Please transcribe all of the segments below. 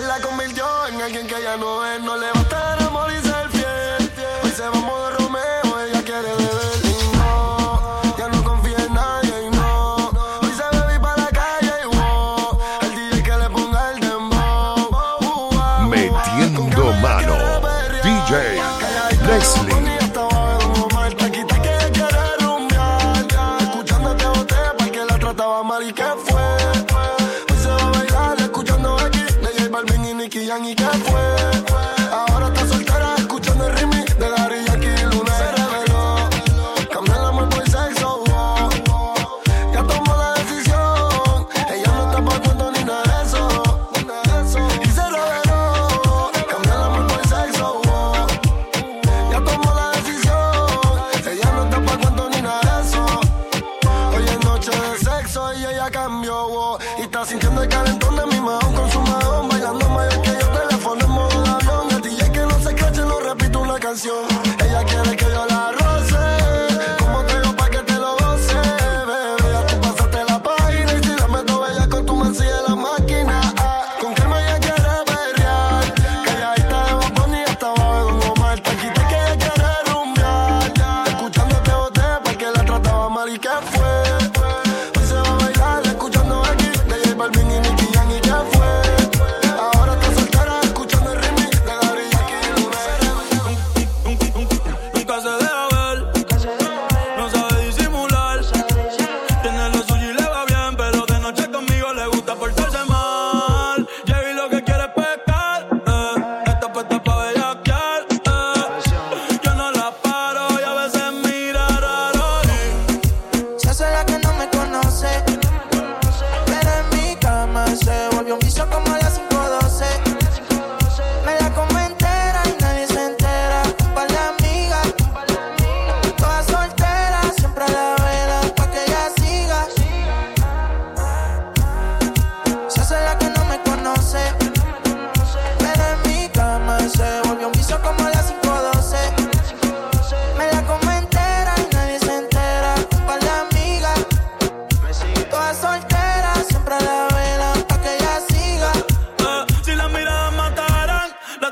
Él la convirtió en alguien que ya no es. No le va a estar amor y ser fiel. Hoy se va a modo Romeo, ella quiere beber. Y no, ya no confía en nadie. Y no, hoy se bebí para la calle. Y wow, el DJ que le ponga el dembow. Uh, uh, uh, Metiendo mano, DJ Leslie. Escuchándote boté para que la trataba mal y que Oh. Y está sintiendo el calentón de mi mahón con su mahón. Bailando mayor que yo, teléfono en modo de avión. El que no se cache, no repito una canción. Ella quiere que yo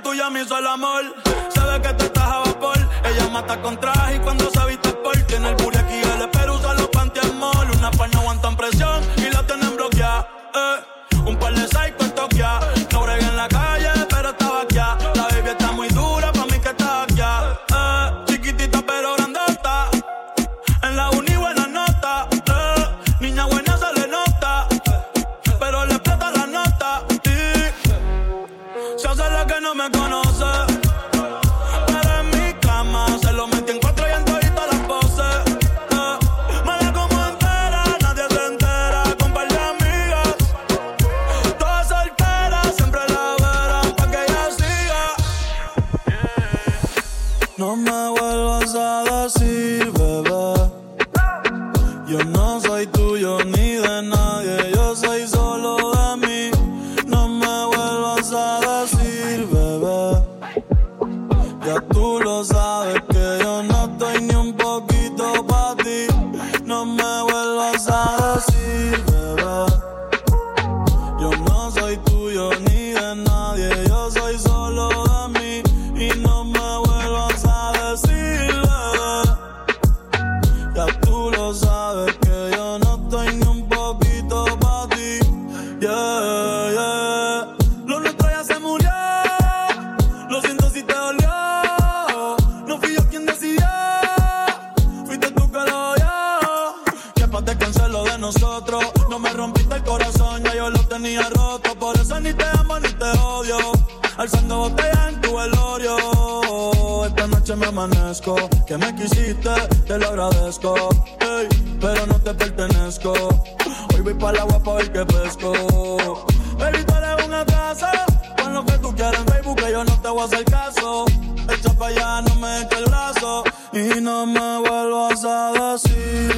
tuya me hizo el amor. Sabe que tú estás a vapor. Ella mata con traje y cuando se viste por tiene el booty aquí el espero usa los panty al mall. Una aguantan presión y la tienen bloqueada. Eh. Un par de psycho deserve tú lo sabes. Que me quisiste, te lo agradezco. Pero no te pertenezco. Hoy voy para el agua para ver que pesco. Baby, tú una casa. Pon lo que tú quieras en Facebook, que yo no te voy a hacer caso. Echa para allá, no me eche el brazo. Y no me vuelvas a decir.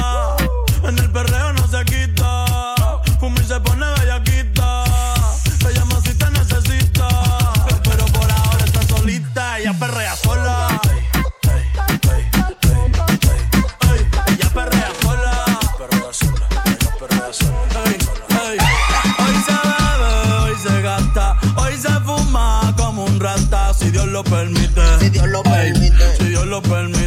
lo permite.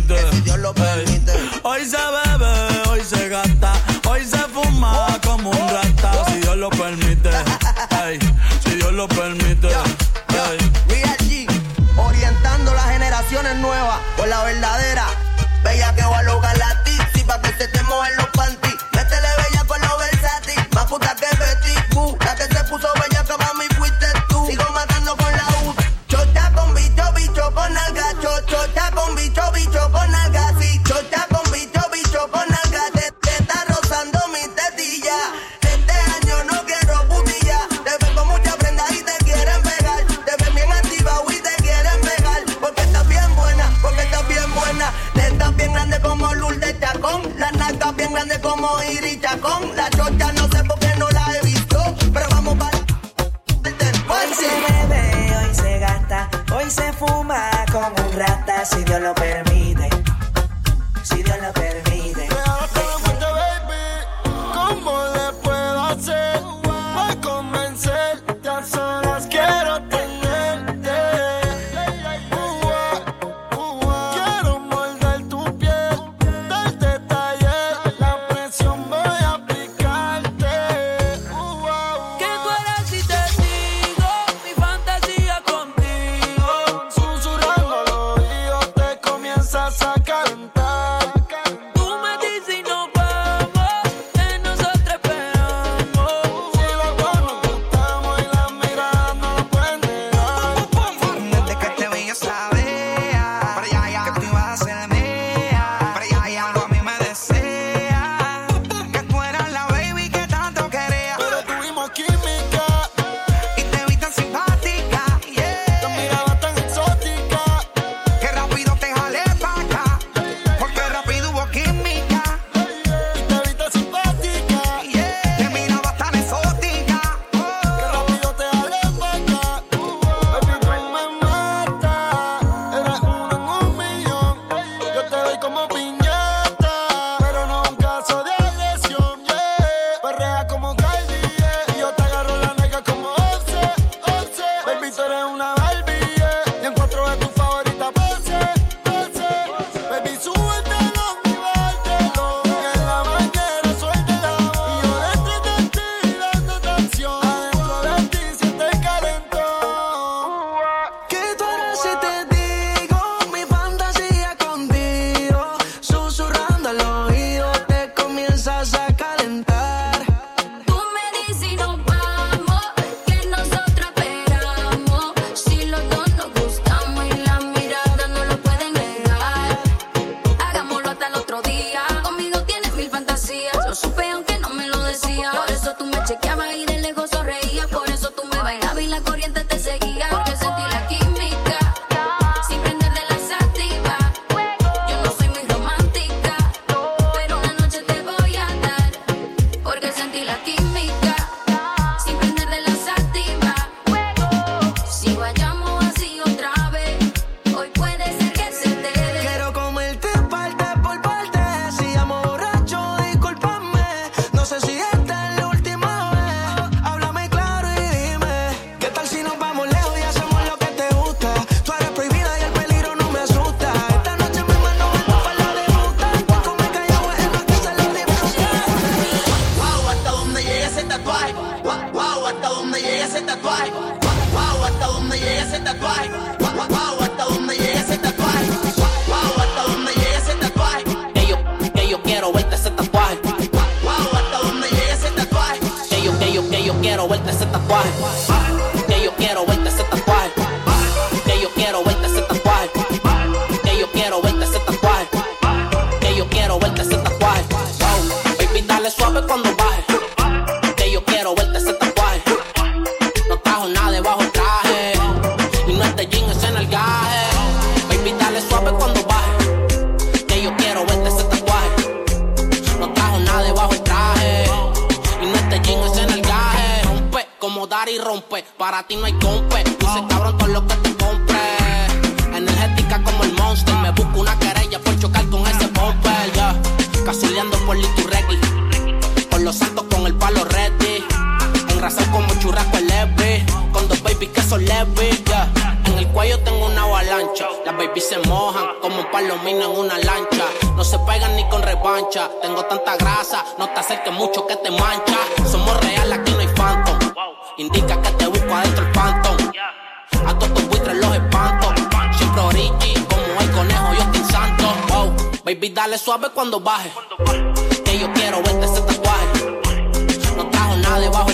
como Irita con la chocha, no sé por qué no la he visto, pero vamos para Hoy se bebe, hoy se gasta, hoy se fuma como un rata, si Dios lo permite. Hasta donde llega ese tatuaje. Wow, hasta donde llega ese tatuaje. Wow, hasta. Que yo, que yo quiero verte ese tatuaje. Wow, hasta donde llega ese tatuaje. Que yo, que yo, que yo quiero verte ese tatuaje. Debajo el traje. Y no es de jean, es en el gaje. Baby, dale suave cuando baje. Que yo quiero verte ese tatuaje. No trajo nada debajo el traje. Y no es de jean, es en el gaje. Rompe como dar y rompe. Para ti no hay compe. Dice cabrón todo lo que te compre. Energética como el monster. Me busco una querella por chocar con ese bumper. Yeah. Cazuleando por Liturregui. Por los santos con el palo ready. Engrasado como churrasco el leve. En el cuello tengo una avalancha. Las babies se mojan como un palomino en una lancha. No se pegan ni con revancha. Tengo tanta grasa. No te acerques mucho que te mancha. Somos real, aquí no hay phantom. Indica que te busco adentro el phantom. A todos tus buitres los espanto. Siempre origi, como el conejo, yo estoy santo. Baby, dale suave cuando baje. Que yo quiero verte ese tatuaje. No trajo nada debajo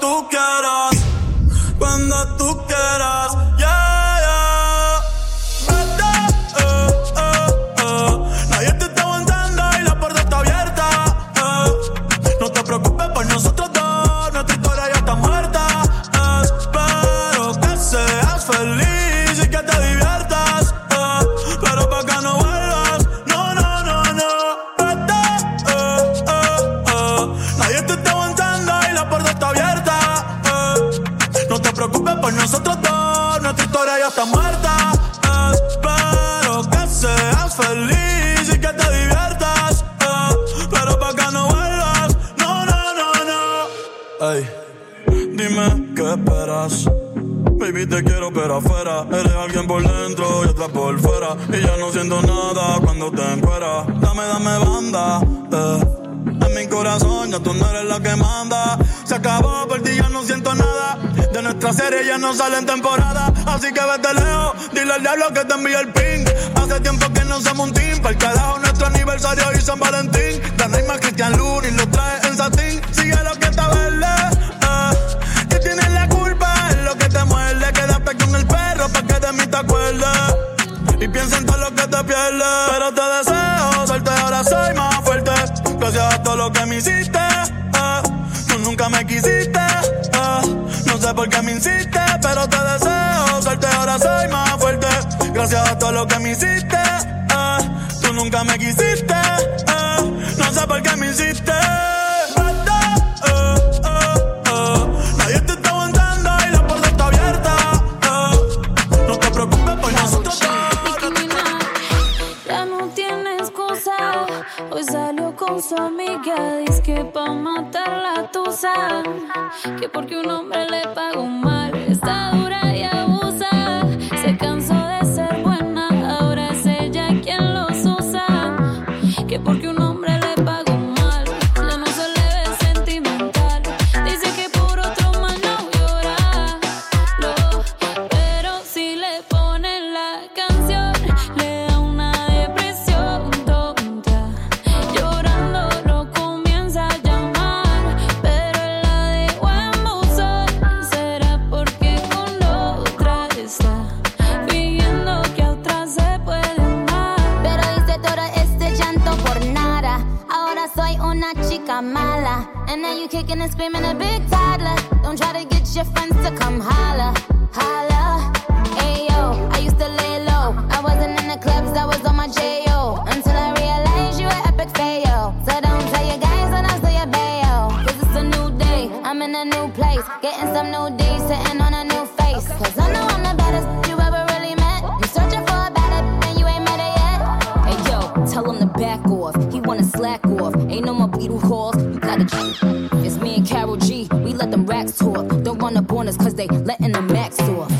tú quieras, no siento nada cuando te encueras. Dame, dame banda. eh. En mi corazón ya tú no eres la que manda. Se acabó, por ti ya no siento nada. De nuestra serie ya no sale en temporada. Así que vete lejos, dile al diablo que te envíe el ping. Hace tiempo que no somos un team. Para el carajo, nuestro aniversario y San Valentín. Hay más Cristian Luna y lo trae en satín. Sigue lo que está verde. eh. Tienes la culpa, es lo que te muerde. Quédate con el perro pa' que de mí te acuerdes. Y piensa en todo lo que te pierdes. Pero te deseo suerte, ahora soy más fuerte. Gracias a todo lo que me hiciste. eh. Tú nunca me quisiste. eh. No sé por qué me insiste, pero te deseo suerte, ahora soy más fuerte. Gracias a todo lo que me hiciste. eh. Tú nunca me quisiste. No sé por qué me hiciste. Hoy salió con su amiga. Dice que pa' matar la tusa. Que porque un hombre le pagó mal. Está dura y abusa. A new place. Getting some new D, sitting on a new face. Cause I know I'm the baddest you ever really met. You searching for a better and you ain't met her yet. Hey yo, tell him to back off. He wanna slack off. Ain't no more Beetle calls. You gotta. It's me and Carol G. We let them racks talk. Don't run up on us cause they letting the max off.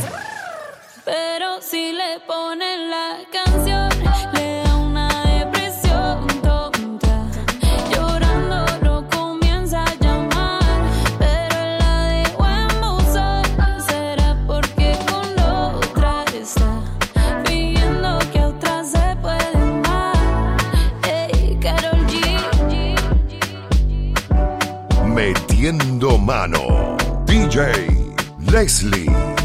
Pero si le ponen la canción, le DJ Leslie.